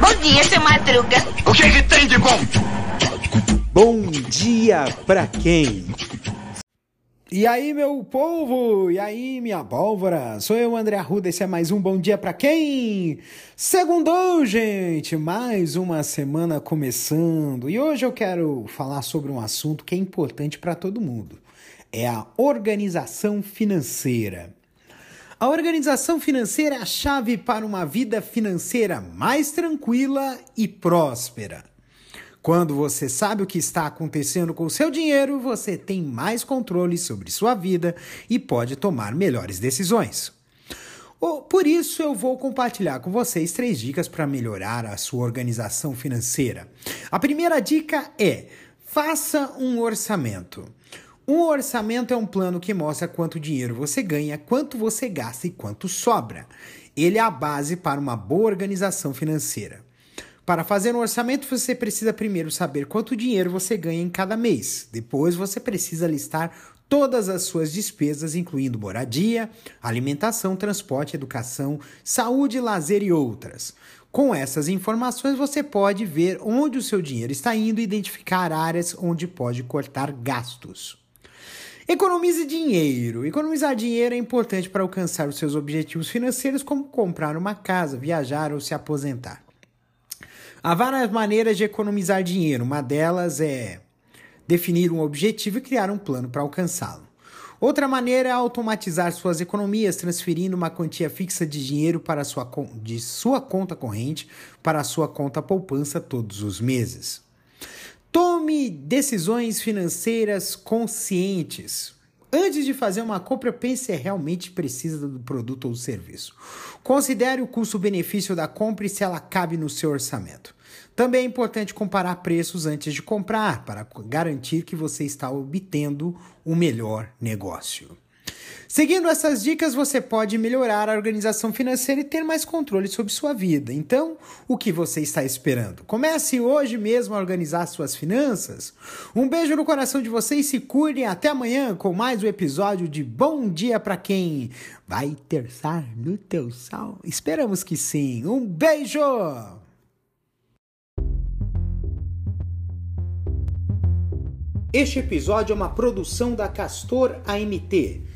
Bom dia, seu Madruga. O que, que tem de bom? Bom dia pra quem? E aí, meu povo? E aí, minha pólvora? Sou eu, André Arruda. Esse é mais um Bom Dia Pra Quem? Segundou, gente! Mais uma semana começando. E hoje eu quero falar sobre um assunto que é importante para todo mundo. É a organização financeira. A organização financeira é a chave para uma vida financeira mais tranquila e próspera. Quando você sabe o que está acontecendo com o seu dinheiro, você tem mais controle sobre sua vida e pode tomar melhores decisões. Por isso, eu vou compartilhar com vocês três dicas para melhorar a sua organização financeira. A primeira dica é: faça um orçamento. Um orçamento é um plano que mostra quanto dinheiro você ganha, quanto você gasta e quanto sobra. Ele é a base para uma boa organização financeira. Para fazer um orçamento, você precisa primeiro saber quanto dinheiro você ganha em cada mês. Depois, você precisa listar todas as suas despesas, incluindo moradia, alimentação, transporte, educação, saúde, lazer e outras. Com essas informações, você pode ver onde o seu dinheiro está indo e identificar áreas onde pode cortar gastos. Economize dinheiro. Economizar dinheiro é importante para alcançar os seus objetivos financeiros, como comprar uma casa, viajar ou se aposentar. Há várias maneiras de economizar dinheiro. Uma delas é definir um objetivo e criar um plano para alcançá-lo. Outra maneira é automatizar suas economias, transferindo uma quantia fixa de dinheiro para sua, de sua conta corrente para sua conta poupança todos os meses. Tome decisões financeiras conscientes. Antes de fazer uma compra, pense se realmente precisa do produto ou serviço. Considere o custo-benefício da compra e se ela cabe no seu orçamento. Também é importante comparar preços antes de comprar, para garantir que você está obtendo o melhor negócio. Seguindo essas dicas, você pode melhorar a organização financeira e ter mais controle sobre sua vida. Então, o que você está esperando? Comece hoje mesmo a organizar suas finanças. Um beijo no coração de vocês, se cuidem. Até amanhã com mais um episódio de Bom Dia para quem vai terçar no teu sal. Esperamos que sim. Um beijo! Este episódio é uma produção da Castor AMT